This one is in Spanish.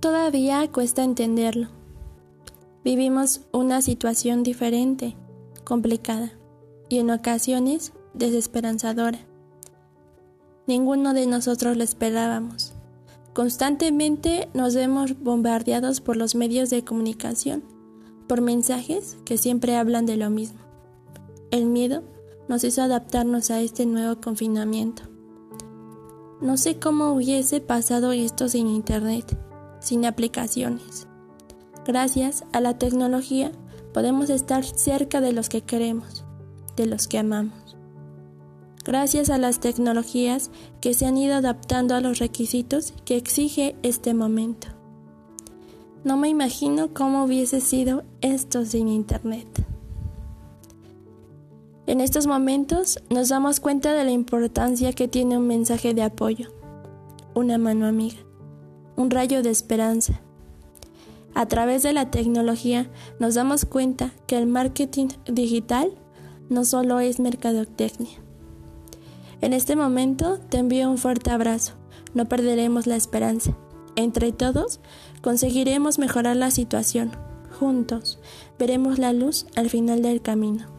Todavía cuesta entenderlo. Vivimos una situación diferente, complicada y en ocasiones desesperanzadora. Ninguno de nosotros lo esperábamos. Constantemente nos vemos bombardeados por los medios de comunicación, por mensajes que siempre hablan de lo mismo. El miedo nos hizo adaptarnos a este nuevo confinamiento. No sé cómo hubiese pasado esto sin Internet, sin aplicaciones. Gracias a la tecnología podemos estar cerca de los que queremos, de los que amamos. Gracias a las tecnologías que se han ido adaptando a los requisitos que exige este momento. No me imagino cómo hubiese sido esto sin Internet. En estos momentos nos damos cuenta de la importancia que tiene un mensaje de apoyo, una mano amiga, un rayo de esperanza. A través de la tecnología nos damos cuenta que el marketing digital no solo es mercadotecnia. En este momento te envío un fuerte abrazo. No perderemos la esperanza. Entre todos conseguiremos mejorar la situación. Juntos veremos la luz al final del camino.